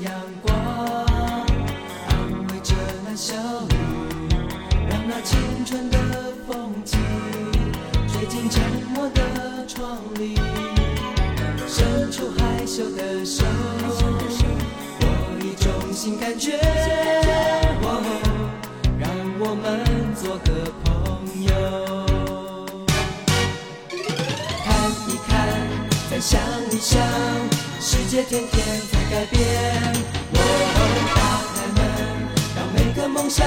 阳光，安慰着那小雨，让那青春的风景吹进沉默的窗里，伸出害羞的手，我一种新感觉，哦让我们做个朋友。看一看，再想一想，界天天在改变。我打开门，让每个梦想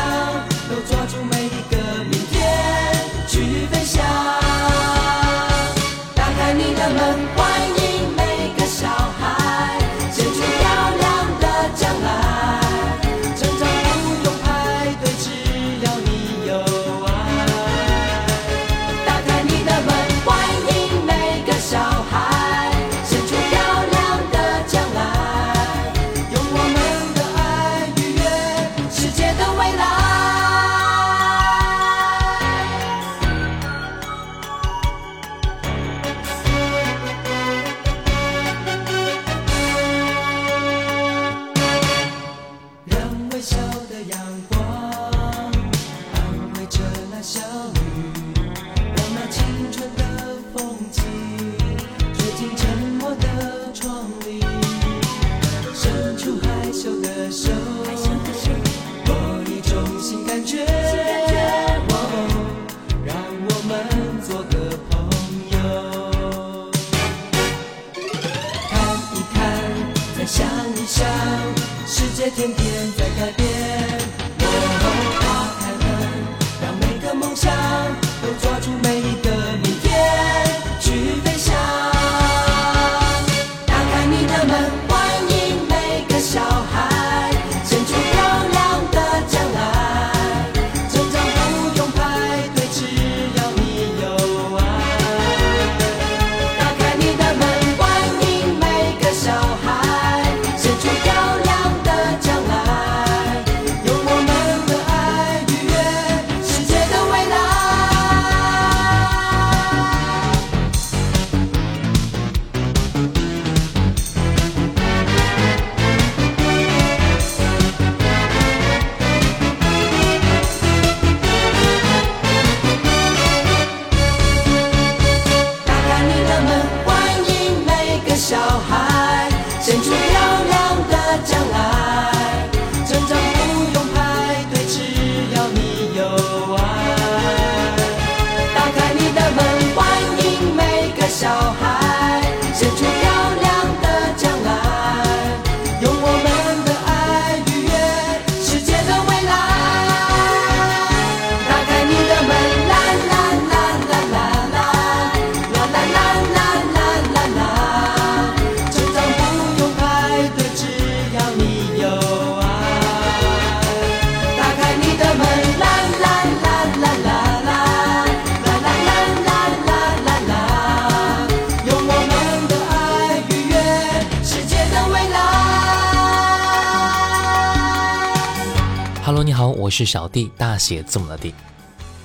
我是小弟，大写字母的弟。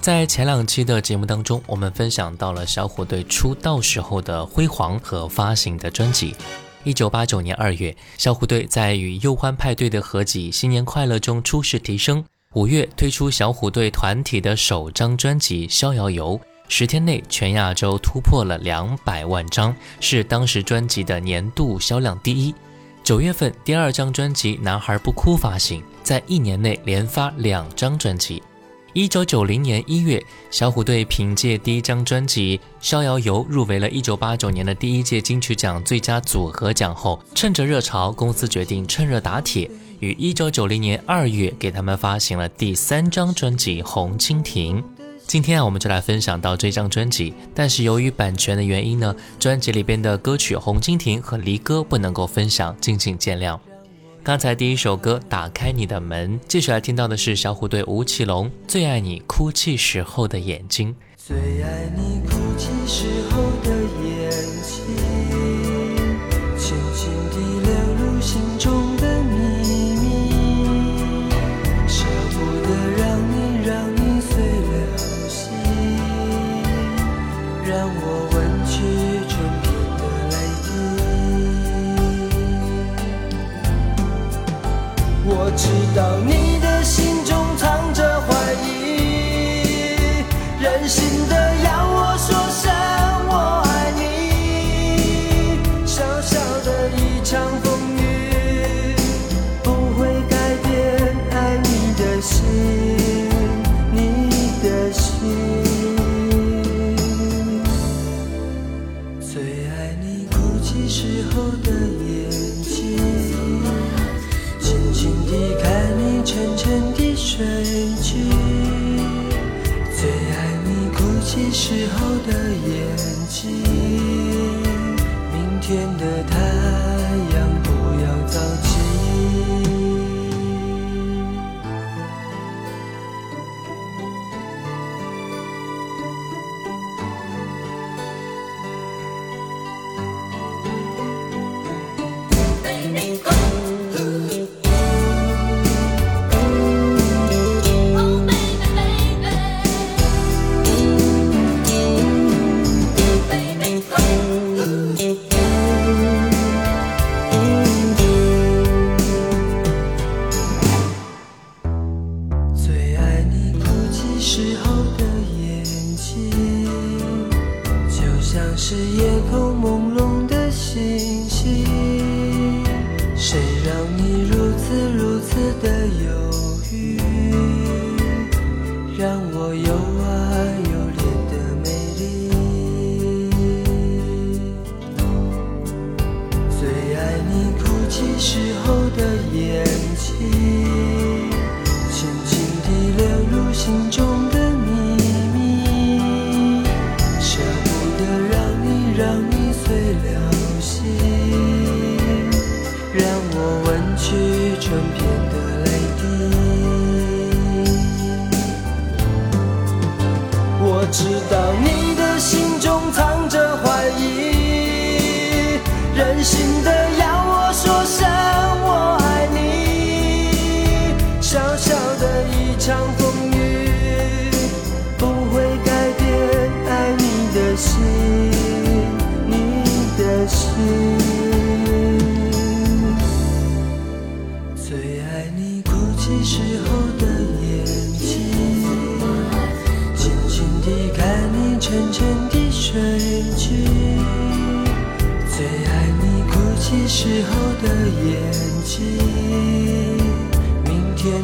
在前两期的节目当中，我们分享到了小虎队出道时候的辉煌和发行的专辑。一九八九年二月，小虎队在与右欢派对的合集《新年快乐》中初试啼声，五月推出小虎队团体的首张专辑《逍遥游》，十天内全亚洲突破了两百万张，是当时专辑的年度销量第一。九月份，第二张专辑《男孩不哭》发行，在一年内连发两张专辑。一九九零年一月，小虎队凭借第一张专辑《逍遥游》入围了一九八九年的第一届金曲奖最佳组合奖后，趁着热潮，公司决定趁热打铁，于一九九零年二月给他们发行了第三张专辑《红蜻蜓》。今天啊，我们就来分享到这张专辑，但是由于版权的原因呢，专辑里边的歌曲《红蜻蜓》和《离歌》不能够分享，敬请见谅。刚才第一首歌《打开你的门》，继续来听到的是小虎队吴奇隆《最爱你哭泣时候的眼睛》。最爱你哭泣时候的眼睛，直到你像是夜空朦胧的星星。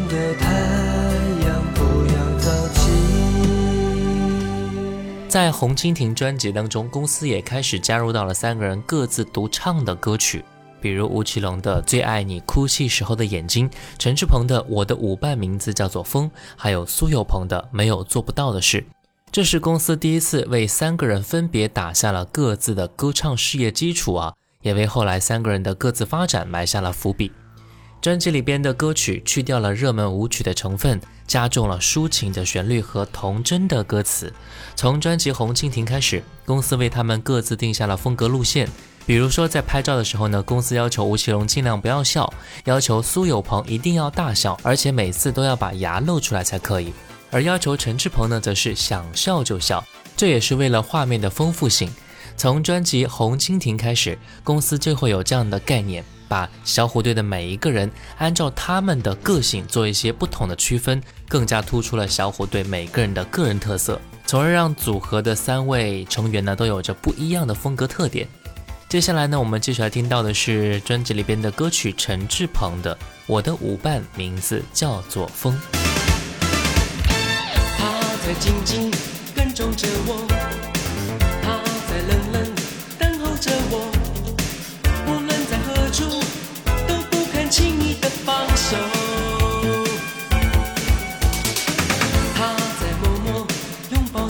的太阳不要早起。在《红蜻蜓》专辑当中，公司也开始加入到了三个人各自独唱的歌曲，比如吴奇隆的《最爱你哭泣时候的眼睛》，陈志朋的《我的舞伴名字叫做风》，还有苏有朋的《没有做不到的事》。这是公司第一次为三个人分别打下了各自的歌唱事业基础啊，也为后来三个人的各自发展埋下了伏笔。专辑里边的歌曲去掉了热门舞曲的成分，加重了抒情的旋律和童真的歌词。从专辑《红蜻蜓》开始，公司为他们各自定下了风格路线。比如说，在拍照的时候呢，公司要求吴奇隆尽量不要笑，要求苏有朋一定要大笑，而且每次都要把牙露出来才可以。而要求陈志朋呢，则是想笑就笑，这也是为了画面的丰富性。从专辑《红蜻蜓》开始，公司就会有这样的概念：把小虎队的每一个人按照他们的个性做一些不同的区分，更加突出了小虎队每个人的个人特色，从而让组合的三位成员呢都有着不一样的风格特点。接下来呢，我们继续来听到的是专辑里边的歌曲陈志朋的《我的舞伴》，名字叫做《风》。他在静静跟踪着我，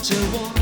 着我，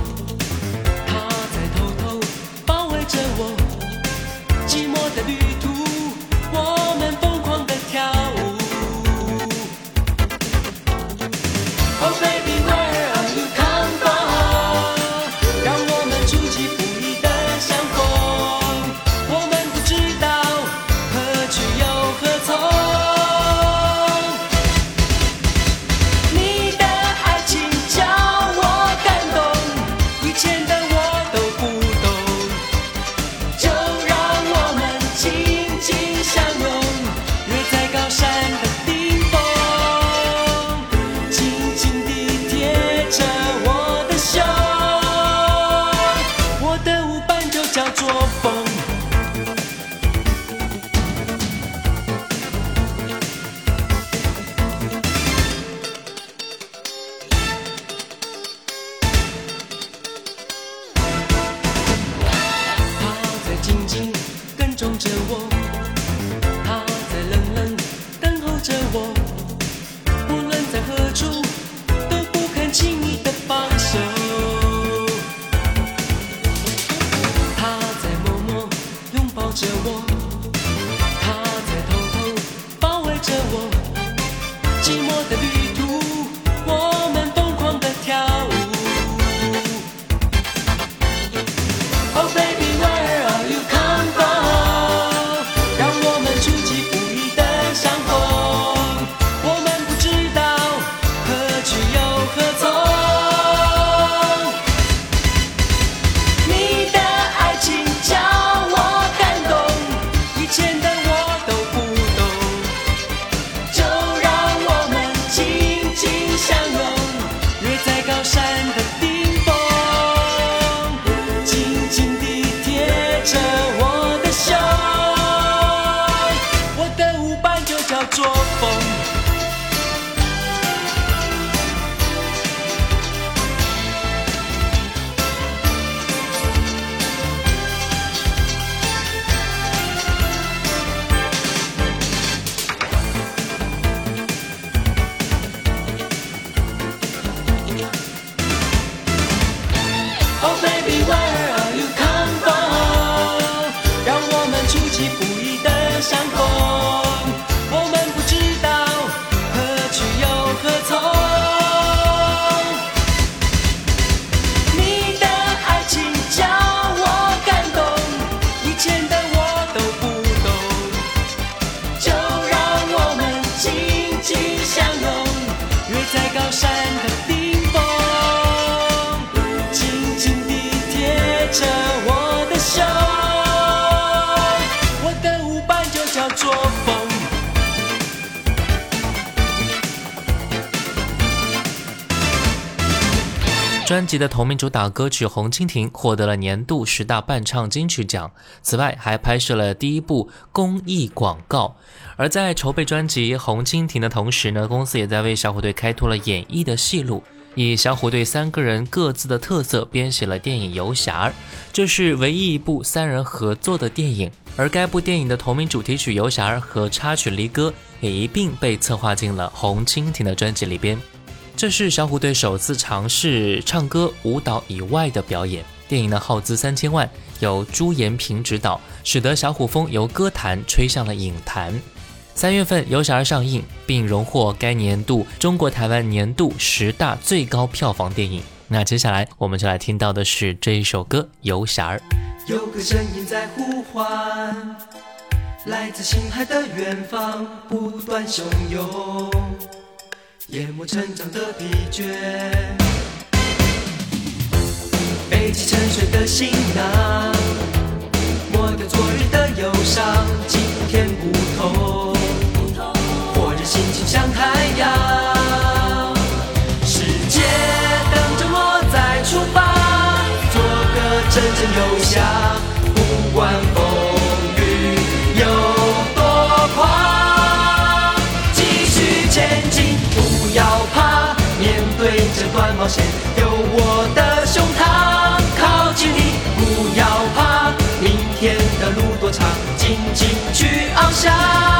专辑的同名主打歌曲《红蜻蜓》获得了年度十大伴唱金曲奖，此外还拍摄了第一部公益广告。而在筹备专辑《红蜻蜓》的同时呢，公司也在为小虎队开拓了演艺的戏路，以小虎队三个人各自的特色编写了电影《游侠儿》，这是唯一一部三人合作的电影。而该部电影的同名主题曲《游侠儿》和插曲《离歌》也一并被策划进了《红蜻蜓》的专辑里边。这是小虎队首次尝试唱歌、舞蹈以外的表演。电影呢耗资三千万，由朱延平执导，使得小虎风由歌坛吹向了影坛。三月份《游侠儿》上映，并荣获该年度中国台湾年度十大最高票房电影。那接下来我们就来听到的是这一首歌《游侠儿》。有个声音在呼唤，来自星海的远方，不断汹涌，淹没成长的疲倦。背起沉睡的行囊，抹掉昨日的忧伤，今天天不同，或者心情像太阳。世界等着我再出发，做个真正游侠，不管风去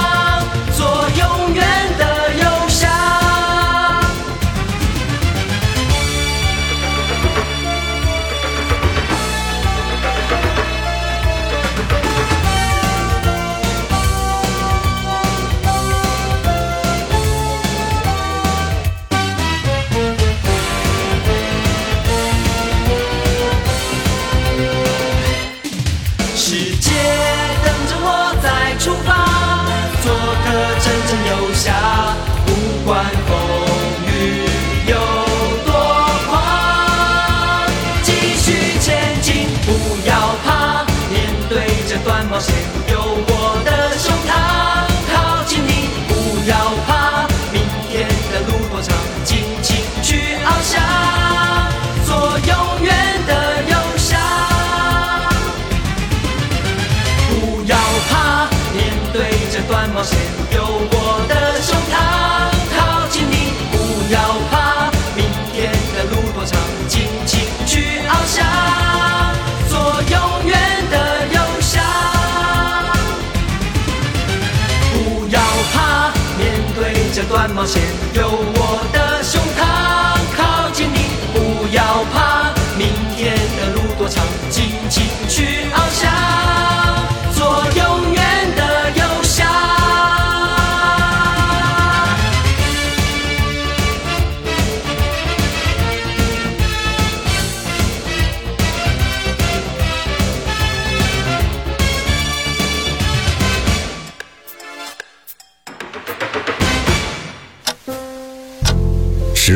有我的胸膛，靠近你，不要怕，明天的路多长，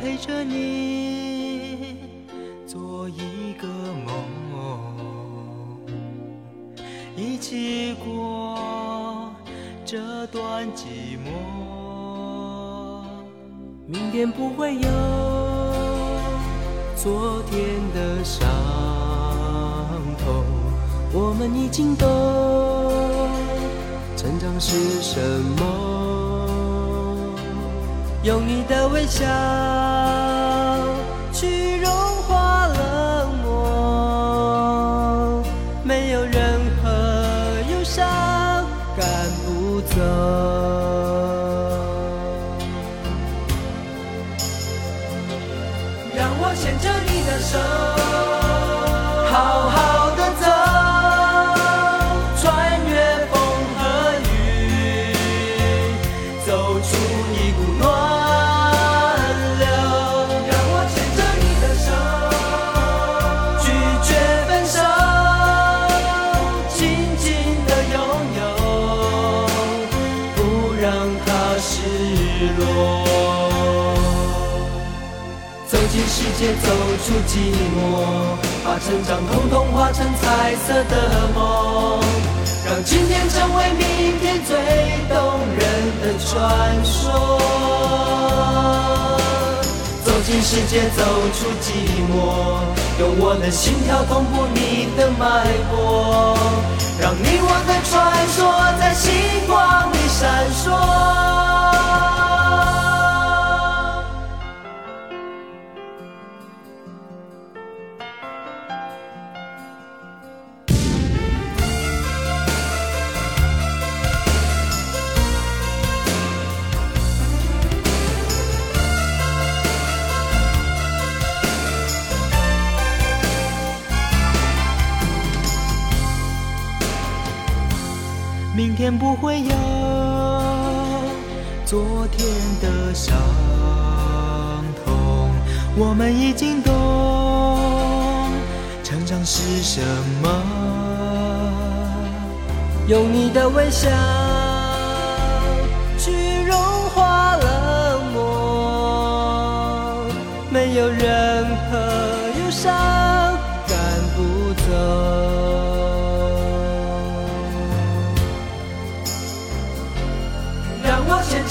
陪着你做一个梦，一起过这段寂寞。明天不会有昨天的伤痛，我们已经懂成长是什么。用你的微笑界，走出寂寞，把成长统统化成彩色的梦，让今天成为明天最动人的传说。走进世界走出寂寞，用我的心跳同步你的脉搏，让你我的传说在星光里闪烁。不会有昨天的伤痛，我们已经懂成长是什么。用你的微笑去融化冷漠，没有人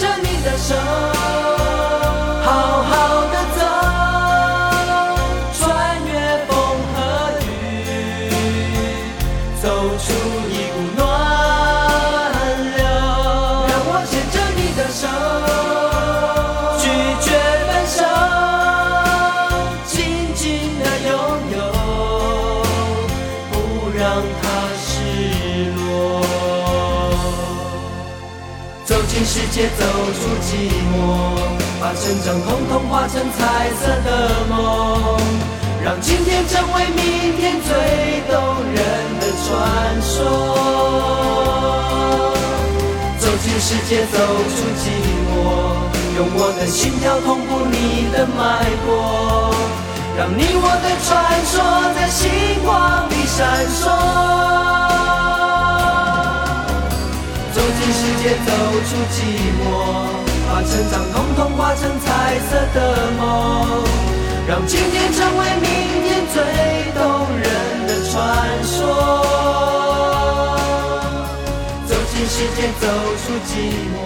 着你的手，好好界，走出寂寞，把成长统统化成彩色的梦，让今天成为明天最动人的传说。走进世界，走出寂寞，用我的心跳同步你的脉搏，让你我的传说在星光里闪烁。走进世界，走出寂寞，把成长统统化成彩色的梦，让今天成为明天最动人的传说。走进世界，走出寂寞。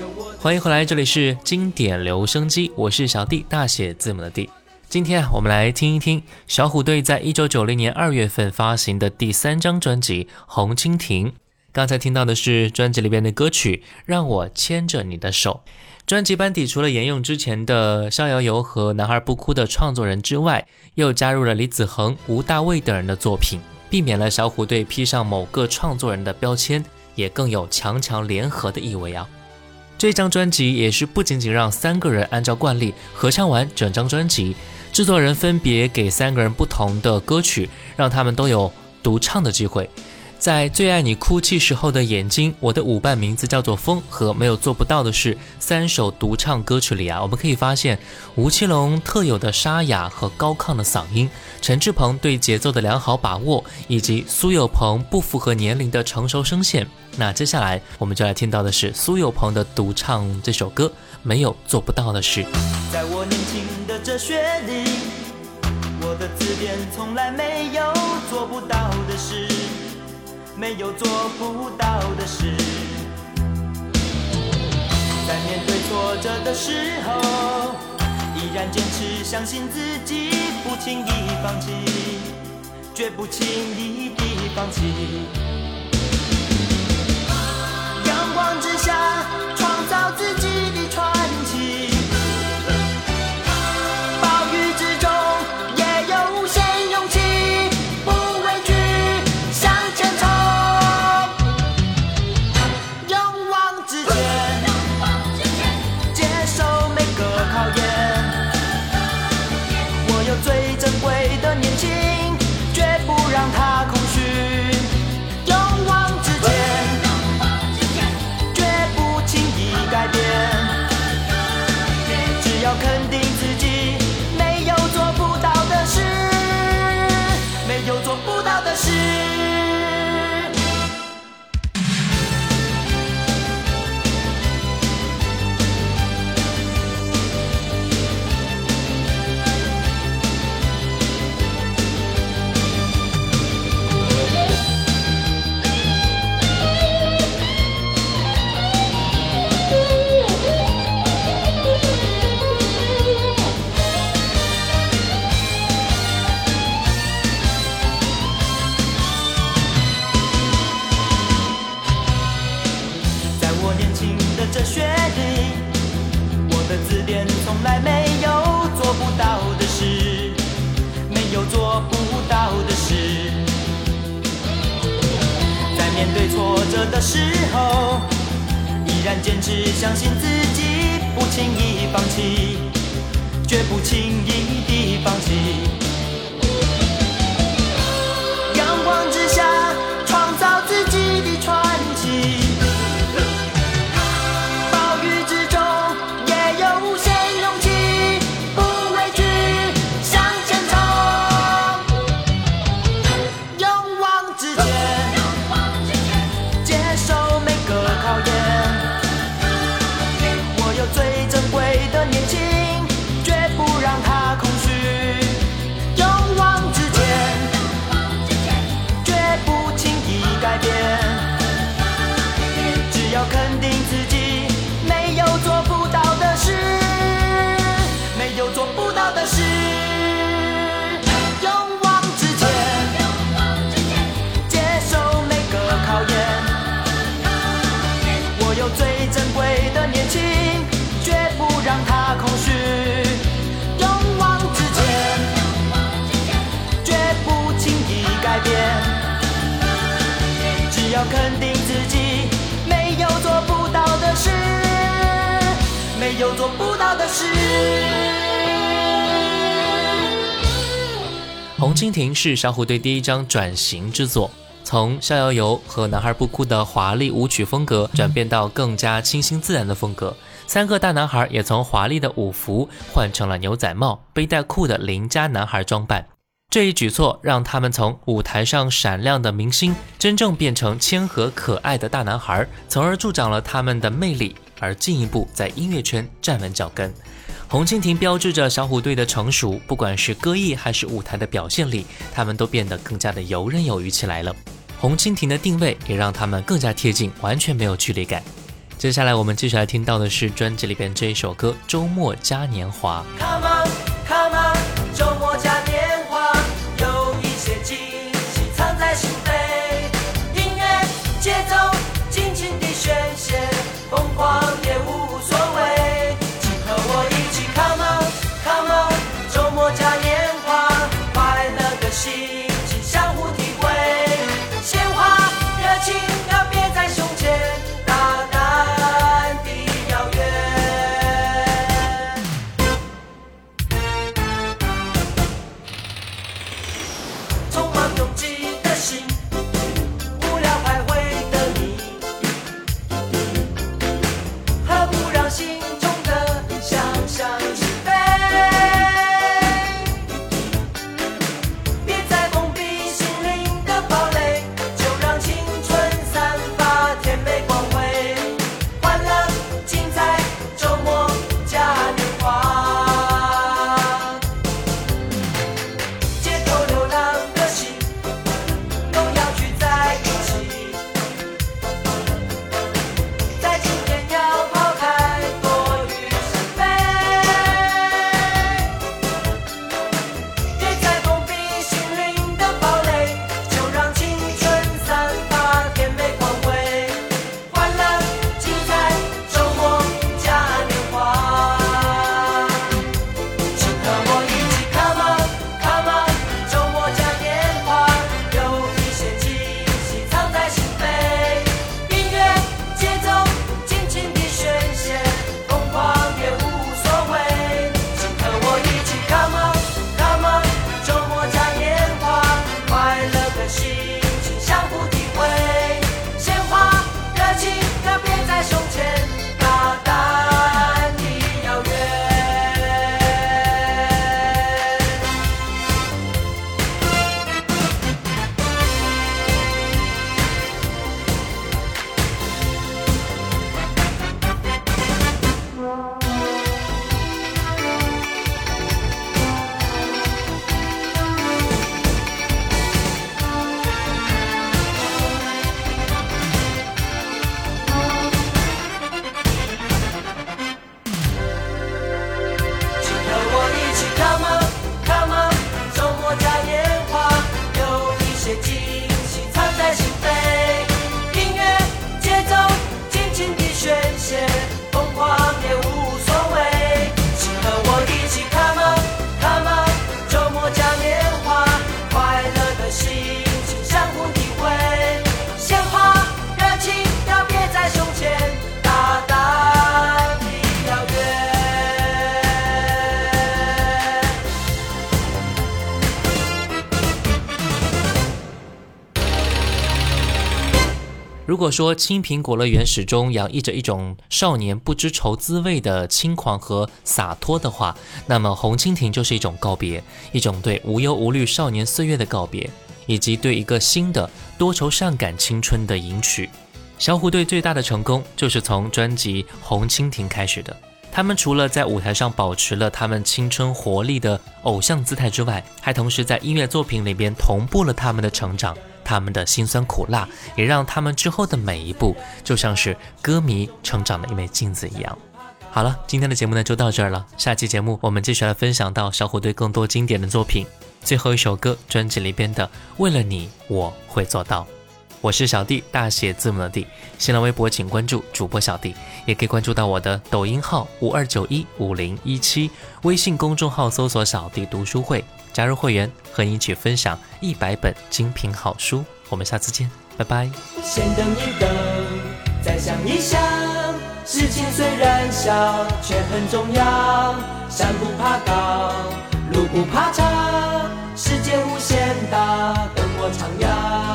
有我欢迎回来，这里是经典留声机，我是小弟，大写字母的弟。今天啊，我们来听一听小虎队在一九九零年二月份发行的第三张专辑《红蜻蜓》。刚才听到的是专辑里边的歌曲《让我牵着你的手》。专辑班底除了沿用之前的《逍遥游》和《男孩不哭》的创作人之外，又加入了李子恒、吴大卫等人的作品，避免了小虎队披上某个创作人的标签，也更有强强联合的意味啊。这张专辑也是不仅仅让三个人按照惯例合唱完整张专辑，制作人分别给三个人不同的歌曲，让他们都有独唱的机会。在最爱你哭泣时候的眼睛，我的舞伴名字叫做风和没有做不到的事三首独唱歌曲里啊，我们可以发现吴奇隆特有的沙哑和高亢的嗓音，陈志朋对节奏的良好把握，以及苏有朋不符合年龄的成熟声线。那接下来我们就来听到的是苏有朋的独唱这首歌《没有做不到的事》。在我年轻的哲学里，我的字典从来没有做不到的事，没有做不到的事。在面对挫折的时候，依然坚持相信自己，不轻易放弃，绝不轻易地放弃。要肯定自己，没有做不到的事，没有做不到的事。红蜻蜓是小虎队第一张转型之作，从《逍遥游》和《男孩不哭》的华丽舞曲风格转变到更加清新自然的风格。三个大男孩也从华丽的舞服换成了牛仔帽、背带裤的邻家男孩装扮。这一举措让他们从舞台上闪亮的明星，真正变成谦和可爱的大男孩，从而助长了他们的魅力，而进一步在音乐圈站稳脚跟。红蜻蜓标志着小虎队的成熟，不管是歌艺还是舞台的表现力，他们都变得更加的游刃有余起来了。红蜻蜓的定位也让他们更加贴近，完全没有距离感。接下来我们继续来听到的是专辑里边这一首歌《周末嘉年华》。Come on，如果说《青苹果乐园》始终洋溢着一种少年不知愁滋味的轻狂和洒脱的话，那么《红蜻蜓》就是一种告别，一种对无忧无虑少年岁月的告别，以及对一个新的多愁善感青春的迎娶。小虎队最大的成功就是从专辑《红蜻蜓》开始的。他们除了在舞台上保持了他们青春活力的偶像姿态之外，还同时在音乐作品里边同步了他们的成长，他们的辛酸苦辣，也让他们之后的每一步就像是歌迷成长的一枚镜子一样。好了，今天的节目呢就到这儿了，下期节目我们继续来分享到小虎队更多经典的作品。最后一首歌，专辑里边的《为了你我会做到》。我是小弟，大写字母的弟。新浪微博请关注主播小弟，也可以关注到我的抖音号五二九一五零一七，微信公众号搜索“小弟读书会”，加入会员和你一起分享一百本精品好书。我们下次见，拜拜。先等一等，再想一想，事情虽然小，却很重要。山不怕高，路不怕长，世界无限大，等我徜徉。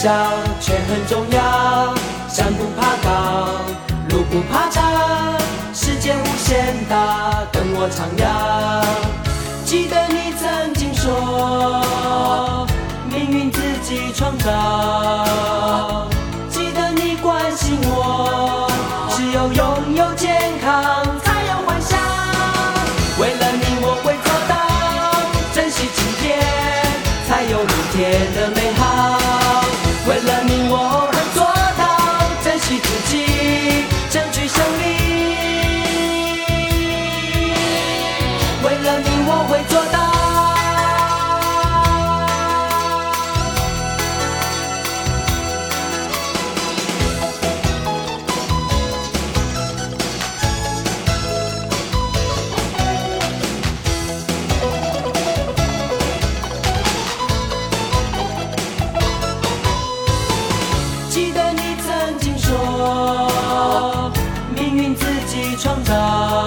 小，却很重要。山不怕高，路不怕长，世界无限大，等我徜徉。记得你曾经说，命运自己创造。记得你关心我，只有拥有健康才有幻想。为了你我会做到，珍惜今天才有明天的命自己创造。